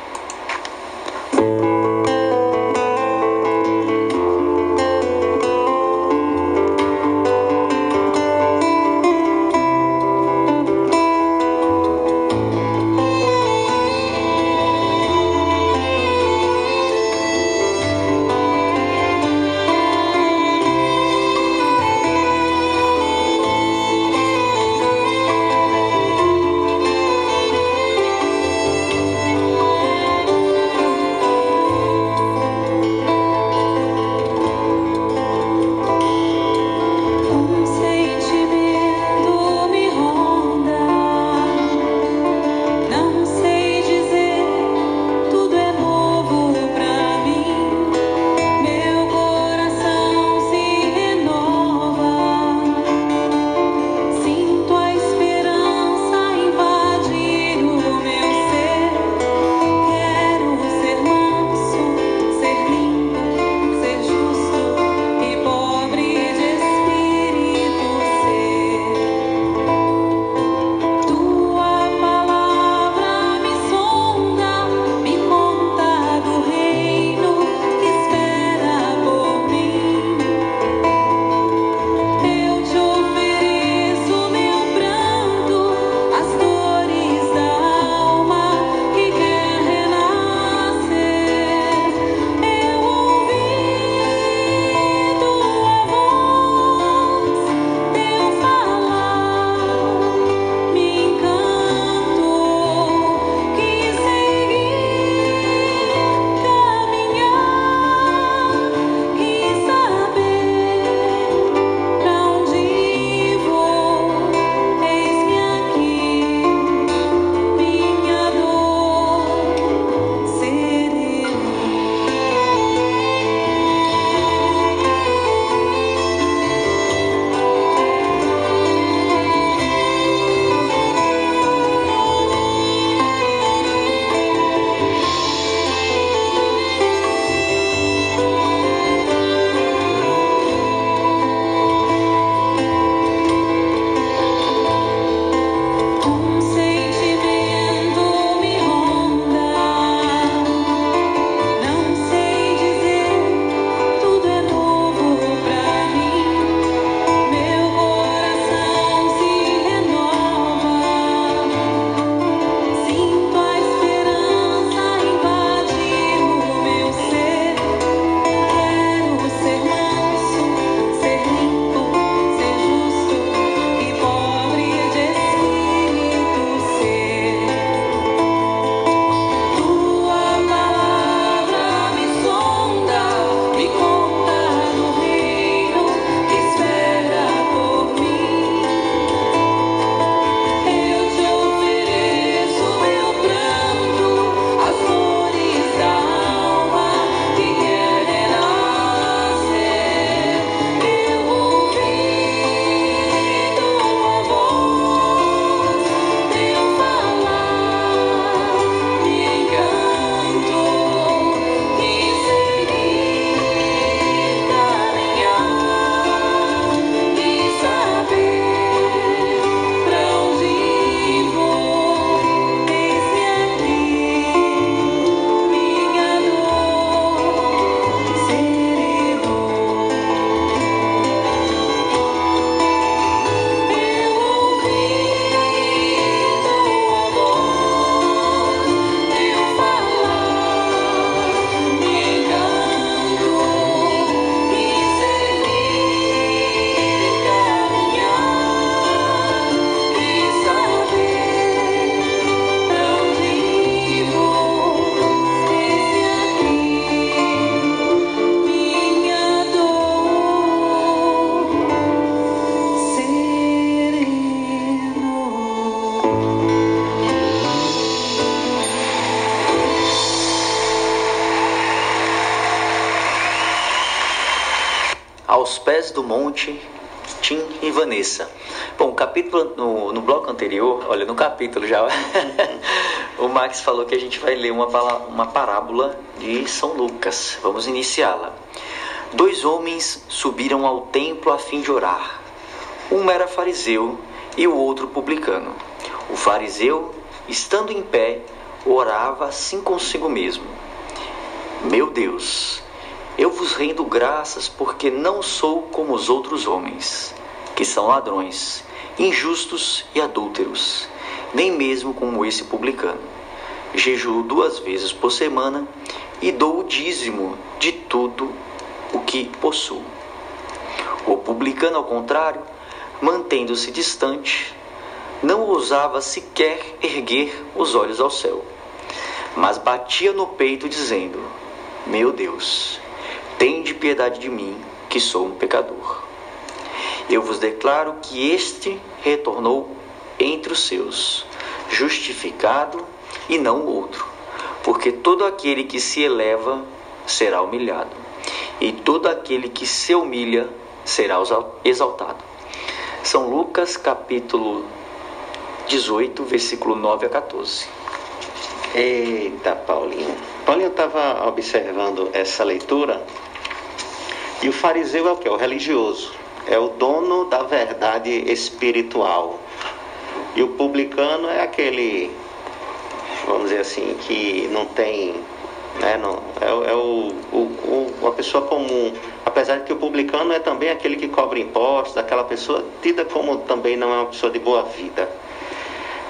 Anterior, olha, no capítulo já, o Max falou que a gente vai ler uma, uma parábola de São Lucas. Vamos iniciá-la. Dois homens subiram ao templo a fim de orar. Um era fariseu e o outro publicano. O fariseu, estando em pé, orava assim consigo mesmo: Meu Deus, eu vos rendo graças porque não sou como os outros homens, que são ladrões, injustos e adúlteros, nem mesmo como esse publicano. Jejuo duas vezes por semana e dou o dízimo de tudo o que possuo. O publicano, ao contrário, mantendo-se distante, não ousava sequer erguer os olhos ao céu, mas batia no peito, dizendo: Meu Deus, tende piedade de mim, que sou um pecador. Eu vos declaro que este retornou entre os seus, justificado e não o outro, porque todo aquele que se eleva será humilhado, e todo aquele que se humilha será exaltado. São Lucas capítulo 18, versículo 9 a 14. Eita, Paulinho. Paulinho estava observando essa leitura e o fariseu é o que? O religioso. É o dono da verdade espiritual. E o publicano é aquele, vamos dizer assim, que não tem. Né, não, é, é o, o, o, a pessoa comum. Apesar de que o publicano é também aquele que cobra impostos, aquela pessoa tida como também não é uma pessoa de boa vida.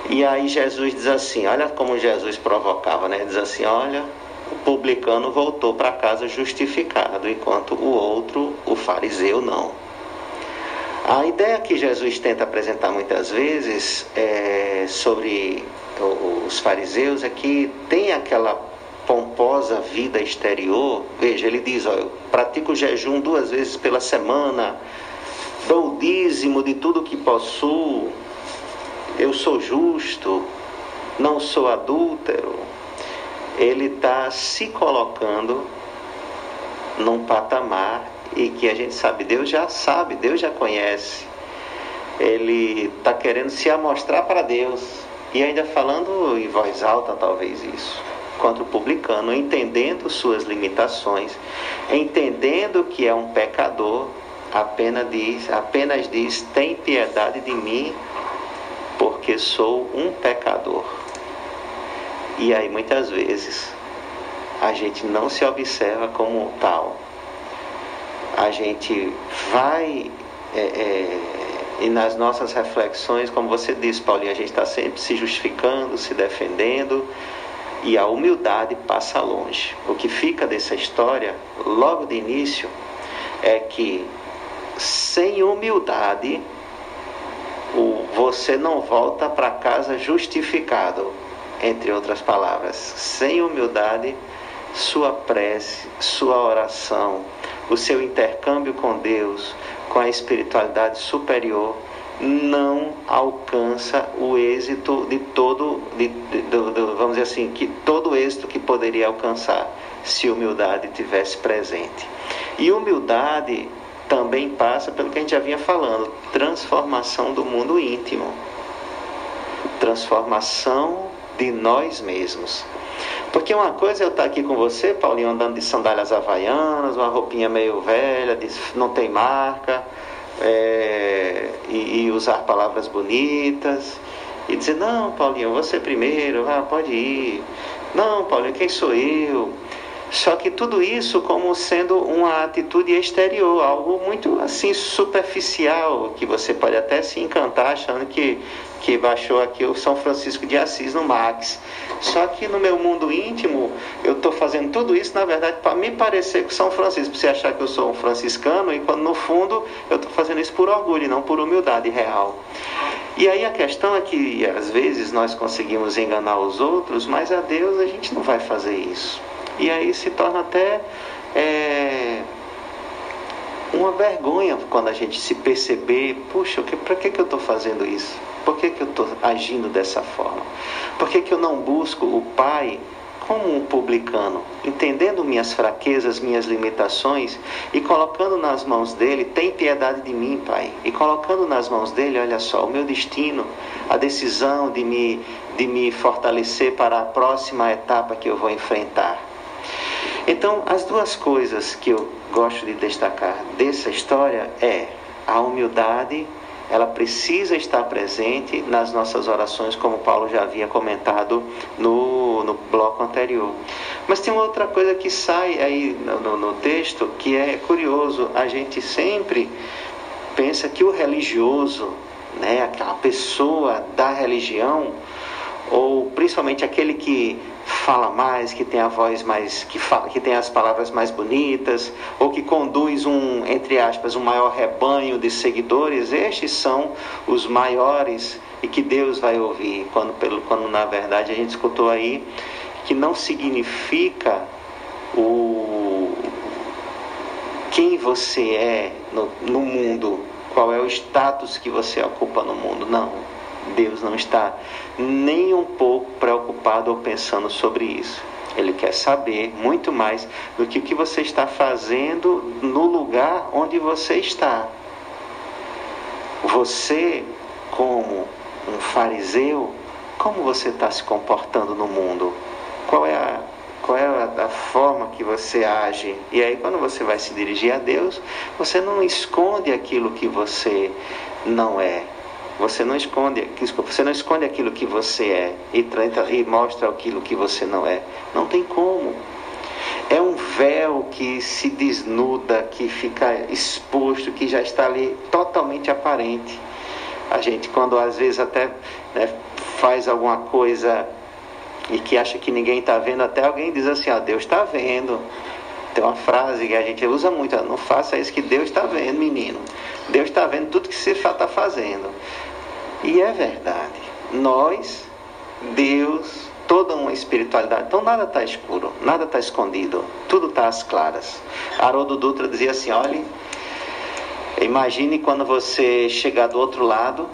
E aí Jesus diz assim, olha como Jesus provocava, né? Diz assim, olha, o publicano voltou para casa justificado, enquanto o outro, o fariseu, não. A ideia que Jesus tenta apresentar muitas vezes é, sobre os fariseus é que tem aquela pomposa vida exterior. Veja, ele diz: ó, eu pratico jejum duas vezes pela semana, dou o dízimo de tudo que possuo, eu sou justo, não sou adúltero. Ele está se colocando num patamar e que a gente sabe, Deus já sabe, Deus já conhece. Ele está querendo se amostrar para Deus e ainda falando em voz alta, talvez isso, contra o publicano, entendendo suas limitações, entendendo que é um pecador, apenas diz, apenas diz: tem piedade de mim, porque sou um pecador. E aí muitas vezes a gente não se observa como tal. A gente vai é, é, e nas nossas reflexões, como você disse, Paulinho, a gente está sempre se justificando, se defendendo e a humildade passa longe. O que fica dessa história, logo de início, é que sem humildade você não volta para casa justificado, entre outras palavras. Sem humildade, sua prece, sua oração, o seu intercâmbio com Deus, com a espiritualidade superior, não alcança o êxito de todo, de, de, de, vamos dizer assim, que todo êxito que poderia alcançar se humildade tivesse presente. E humildade também passa pelo que a gente já vinha falando, transformação do mundo íntimo, transformação de nós mesmos. Porque uma coisa é eu estar aqui com você, Paulinho, andando de sandálias havaianas, uma roupinha meio velha, não tem marca, é, e, e, usar palavras bonitas, e dizer, não, Paulinho, você primeiro, ah, pode ir. Não, Paulinho, quem sou eu? Só que tudo isso como sendo uma atitude exterior, algo muito assim superficial, que você pode até se encantar achando que, que baixou aqui o São Francisco de Assis no Max. Só que no meu mundo íntimo, eu estou fazendo tudo isso, na verdade, para me parecer com São Francisco, para você achar que eu sou um franciscano, e quando no fundo eu estou fazendo isso por orgulho e não por humildade real. E aí a questão é que às vezes nós conseguimos enganar os outros, mas a Deus a gente não vai fazer isso. E aí se torna até é, uma vergonha quando a gente se perceber, puxa, para que, que eu estou fazendo isso? Por que, que eu estou agindo dessa forma? Por que, que eu não busco o Pai como um publicano, entendendo minhas fraquezas, minhas limitações e colocando nas mãos dele, tem piedade de mim, Pai. E colocando nas mãos dele, olha só, o meu destino, a decisão de me, de me fortalecer para a próxima etapa que eu vou enfrentar. Então, as duas coisas que eu gosto de destacar dessa história é a humildade, ela precisa estar presente nas nossas orações, como Paulo já havia comentado no, no bloco anterior. Mas tem uma outra coisa que sai aí no, no, no texto que é curioso. A gente sempre pensa que o religioso, né, aquela pessoa da religião, ou principalmente aquele que fala mais, que tem a voz mais, que, fala, que tem as palavras mais bonitas, ou que conduz um, entre aspas, um maior rebanho de seguidores, estes são os maiores e que Deus vai ouvir, quando, pelo, quando na verdade a gente escutou aí que não significa o quem você é no, no mundo, qual é o status que você ocupa no mundo, não. Deus não está nem um pouco preocupado ou pensando sobre isso. Ele quer saber muito mais do que o que você está fazendo no lugar onde você está. Você, como um fariseu, como você está se comportando no mundo? Qual é a qual é a, forma que você age. E aí, quando você vai se dirigir a Deus, você não esconde aquilo que você não é. Você não esconde, você não esconde aquilo que você é e, trata, e mostra aquilo que você não é. Não tem como. É um véu que se desnuda, que fica exposto, que já está ali totalmente aparente. A gente, quando às vezes até né, faz alguma coisa e que acha que ninguém está vendo, até alguém diz assim: ó, Deus está vendo. Tem uma frase que a gente usa muito: não faça isso que Deus está vendo, menino. Deus está vendo tudo que você está fazendo. E é verdade. Nós, Deus, toda uma espiritualidade. Então nada está escuro, nada está escondido, tudo está às claras. Haroldo Dutra dizia assim: olhe, imagine quando você chegar do outro lado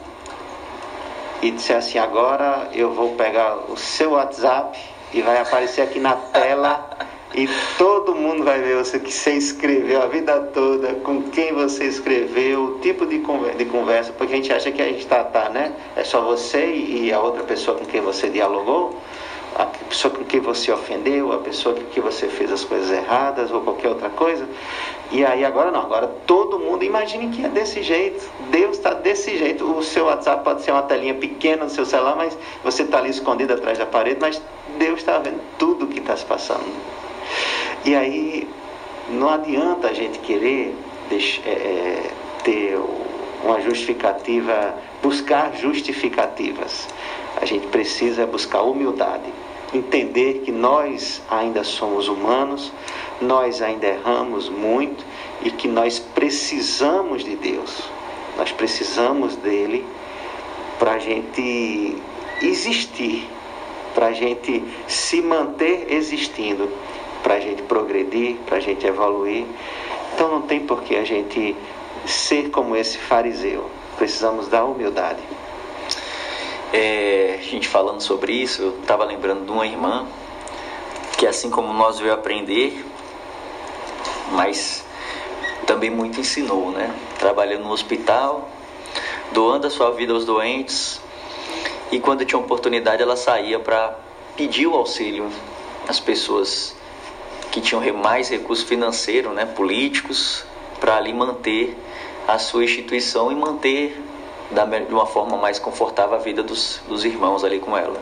e disser assim: agora eu vou pegar o seu WhatsApp e vai aparecer aqui na tela. E todo mundo vai ver você que você escreveu a vida toda, com quem você escreveu, o tipo de conversa, porque a gente acha que a gente está, tá, né? É só você e a outra pessoa com quem você dialogou, a pessoa com quem você ofendeu, a pessoa com quem você fez as coisas erradas ou qualquer outra coisa. E aí agora não, agora todo mundo, imagine que é desse jeito. Deus está desse jeito. O seu WhatsApp pode ser uma telinha pequena no seu celular, mas você está ali escondido atrás da parede, mas Deus está vendo tudo o que está se passando. E aí não adianta a gente querer deixar, é, ter uma justificativa, buscar justificativas. A gente precisa buscar humildade, entender que nós ainda somos humanos, nós ainda erramos muito e que nós precisamos de Deus. Nós precisamos dele para a gente existir, para a gente se manter existindo para a gente progredir, para a gente evoluir. Então não tem por que a gente ser como esse fariseu. Precisamos da humildade. É, a gente falando sobre isso, eu estava lembrando de uma irmã que assim como nós veio aprender, mas também muito ensinou, né? Trabalhando no hospital, doando a sua vida aos doentes, e quando tinha oportunidade ela saía para pedir o auxílio às pessoas que tinham mais recurso financeiro, né, políticos, para ali manter a sua instituição e manter da, de uma forma mais confortável a vida dos, dos irmãos ali com ela.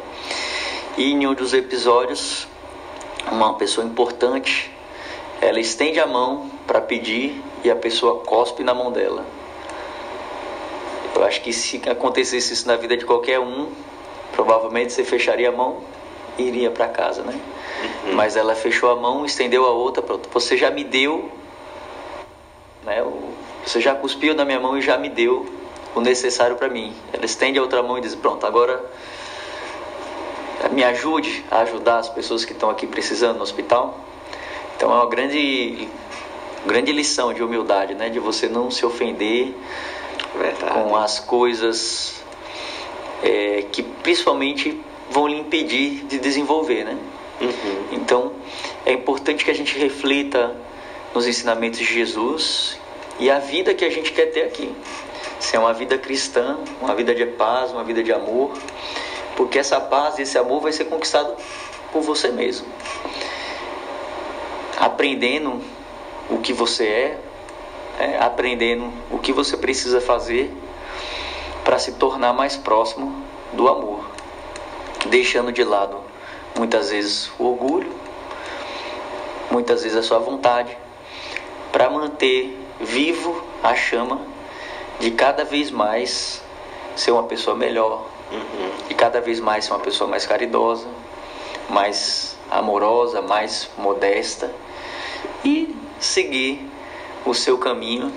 E em um dos episódios, uma pessoa importante, ela estende a mão para pedir e a pessoa cospe na mão dela. Eu acho que se acontecesse isso na vida de qualquer um, provavelmente você fecharia a mão e iria para casa, né? Uhum. Mas ela fechou a mão, estendeu a outra, pronto. Você já me deu, né? Você já cuspiu na minha mão e já me deu o necessário para mim. Ela estende a outra mão e diz: Pronto, agora me ajude a ajudar as pessoas que estão aqui precisando no hospital. Então é uma grande, grande lição de humildade, né? De você não se ofender Verdade. com as coisas é, que principalmente vão lhe impedir de desenvolver, né? Uhum. Então, é importante que a gente reflita nos ensinamentos de Jesus e a vida que a gente quer ter aqui. Se é uma vida cristã, uma vida de paz, uma vida de amor, porque essa paz e esse amor vai ser conquistado por você mesmo. Aprendendo o que você é, é, aprendendo o que você precisa fazer para se tornar mais próximo do amor, deixando de lado muitas vezes o orgulho, muitas vezes a sua vontade, para manter vivo a chama de cada vez mais ser uma pessoa melhor, e cada vez mais ser uma pessoa mais caridosa, mais amorosa, mais modesta e seguir o seu caminho.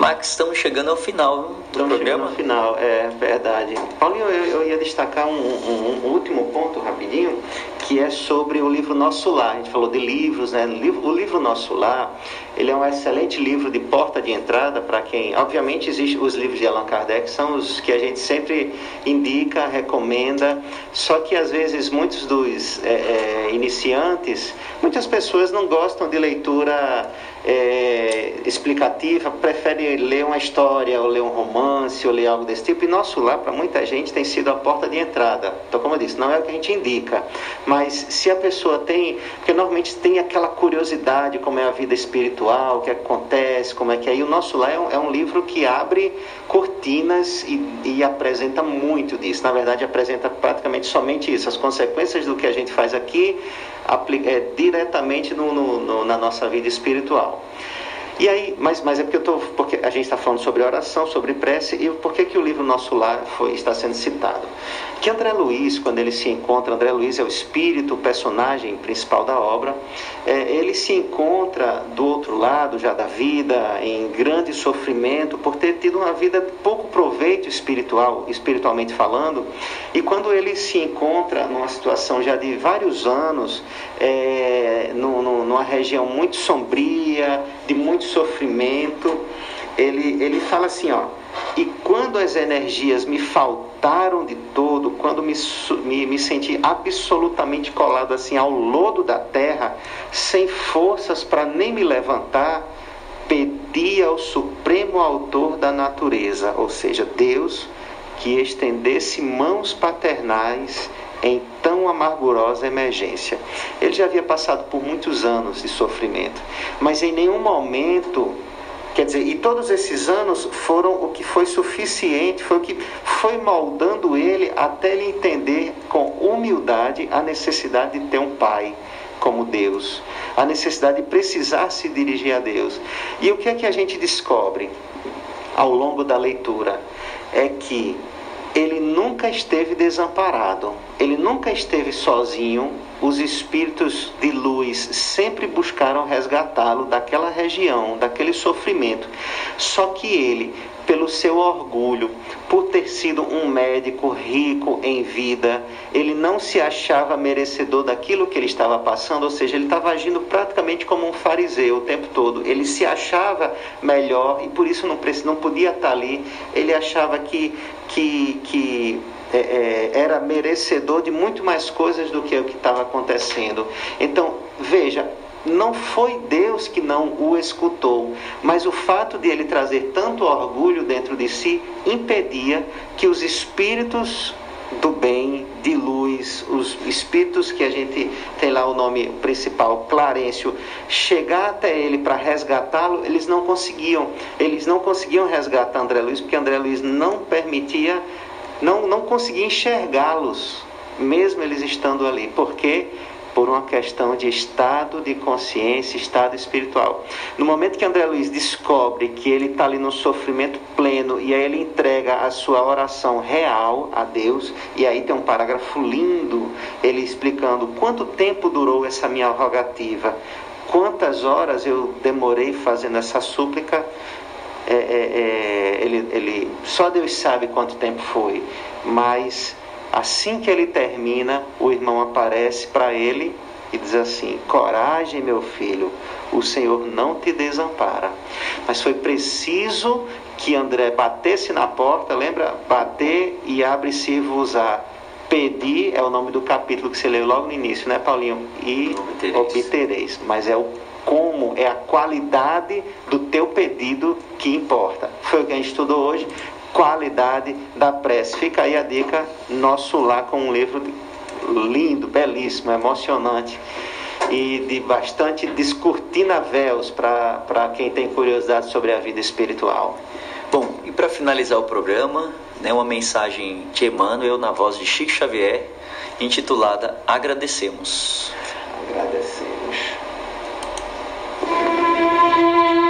Max, estamos chegando ao final do Estamos programa. chegando no final, é verdade. Paulinho, eu, eu ia destacar um, um- um último ponto rapidinho, que é sobre o livro Nosso Lar. A gente falou de livros, né? O livro, o livro Nosso Lar, ele é um excelente livro de porta de entrada para quem... Obviamente, existem os livros de Allan Kardec, são os que a gente sempre indica, recomenda, só que às vezes muitos dos é, é, iniciantes, muitas pessoas não gostam de leitura é, explicativa, preferem ler uma história, ou ler um romance, ou ler algo desse tipo. E nosso lar, para muita gente, tem sido a porta de entrada. Então, como eu disse, não é o que a gente indica. Mas se a pessoa tem, porque normalmente tem aquela curiosidade, como é a vida espiritual, o que acontece, como é que é. E o nosso lar é um, é um livro que abre cortinas e, e apresenta muito disso. Na verdade, apresenta praticamente somente isso, as consequências do que a gente faz aqui é, diretamente no- no- no- na nossa vida espiritual. E aí, mas, mas é porque eu tô, porque a gente está falando sobre oração, sobre prece, e por que, que o livro Nosso Lar foi, está sendo citado? Que André Luiz, quando ele se encontra, André Luiz é o espírito, o personagem principal da obra, é, ele se encontra do outro lado já da vida, em grande sofrimento, por ter tido uma vida de pouco proveito espiritual, espiritualmente falando, e quando ele se encontra numa situação já de vários anos, é, no- no- numa região muito sombria, de muito sofrimento, ele, ele fala assim, ó, e quando as energias me faltaram de todo, quando me, me, me senti absolutamente colado assim ao lodo da terra, sem forças para nem me levantar, pedi ao Supremo Autor da natureza, ou seja, Deus, que estendesse mãos paternais em tão amargurosa emergência. Ele já havia passado por muitos anos de sofrimento, mas em nenhum momento Quer dizer, e todos esses anos foram o que foi suficiente, foi o que foi moldando ele até ele entender com humildade a necessidade de ter um pai como Deus, a necessidade de precisar se dirigir a Deus. E o que é que a gente descobre ao longo da leitura? É que ele nunca esteve desamparado, ele nunca esteve sozinho. Os espíritos de luz sempre buscaram resgatá-lo daquela região, daquele sofrimento. Só que ele, pelo seu orgulho, por ter sido um médico rico em vida, ele não se achava merecedor daquilo que ele estava passando, ou seja, ele estava agindo praticamente como um fariseu o tempo todo. Ele se achava melhor e por isso não, podia estar ali. Ele achava que, que, que é, é, era merecedor de muito mais coisas do que o que estava acontecendo. Então, veja, não foi Deus que não o escutou, mas o fato de ele trazer tanto orgulho dentro de si impedia que os espíritos do bem, de luz, os espíritos que a gente tem lá o nome principal, Clarencio, chegar até ele para resgatá-lo, eles não conseguiam. Eles não conseguiam resgatar André Luiz porque André Luiz não permitia, não, não conseguia enxergá-los, mesmo eles estando ali. Por quê? Por uma questão de estado de consciência, estado espiritual. No momento que André Luiz descobre que ele está ali no sofrimento pleno e aí ele entrega a sua oração real a Deus, e aí tem um parágrafo lindo, ele explicando quanto tempo durou essa minha rogativa, quantas horas eu demorei fazendo essa súplica. É, é, é, ele, ele, só Deus sabe quanto tempo foi, mas Assim que ele termina, o irmão aparece para ele e diz assim: Coragem, meu filho, o Senhor não te desampara. Mas foi preciso que André batesse na porta, lembra? Bater e abre-se-vos-á. Pedi é o nome do capítulo que você leu logo no início, né, Paulinho? E Obtereis. obtereis. Mas é o como, é a qualidade do teu pedido que importa. Foi o que a gente estudou hoje. Qualidade da prece. Fica aí a dica, nosso lar com um livro lindo, belíssimo, emocionante e de bastante descortina véus para quem tem curiosidade sobre a vida espiritual. Bom, e para finalizar o programa, né, uma mensagem de Emmanuel na voz de Chico Xavier, intitulada Agradecemos. Agradecemos. Agradecemos,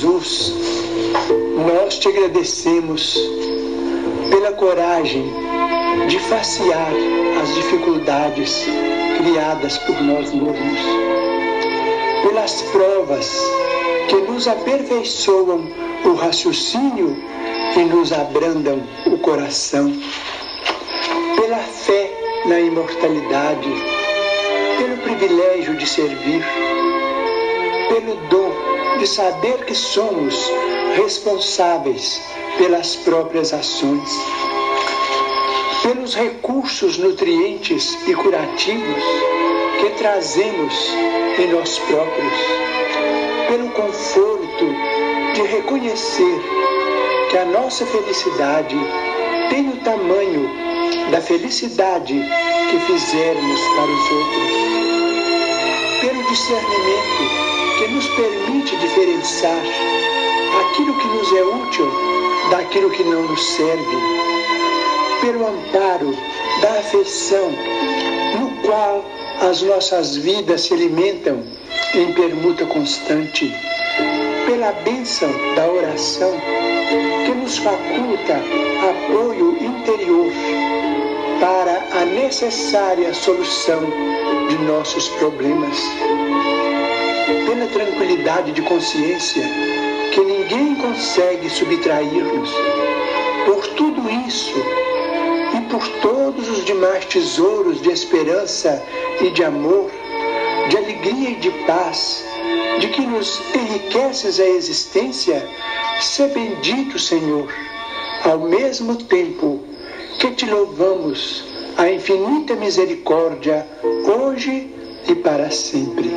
Jesus, nós te agradecemos pela coragem de facear as dificuldades criadas por nós mesmos, pelas provas que nos aperfeiçoam o raciocínio e nos abrandam o coração, pela fé na imortalidade, pelo privilégio de servir, pelo dom de saber que somos responsáveis pelas próprias ações, pelos recursos nutrientes e curativos que trazemos em nós próprios, pelo conforto de reconhecer que a nossa felicidade tem o tamanho da felicidade que fizermos para os outros, pelo discernimento que nos permite diferenciar aquilo que nos é útil daquilo que não nos serve, pelo amparo da afeição, no qual as nossas vidas se alimentam em permuta constante, pela bênção da oração que nos faculta apoio interior para a necessária solução de nossos problemas pela tranquilidade de consciência que ninguém consegue subtrair-nos. Por tudo isso e por todos os demais tesouros de esperança e de amor, de alegria e de paz, de que nos enriqueces a existência, se bendito, Senhor, ao mesmo tempo que te louvamos a infinita misericórdia, hoje e para sempre.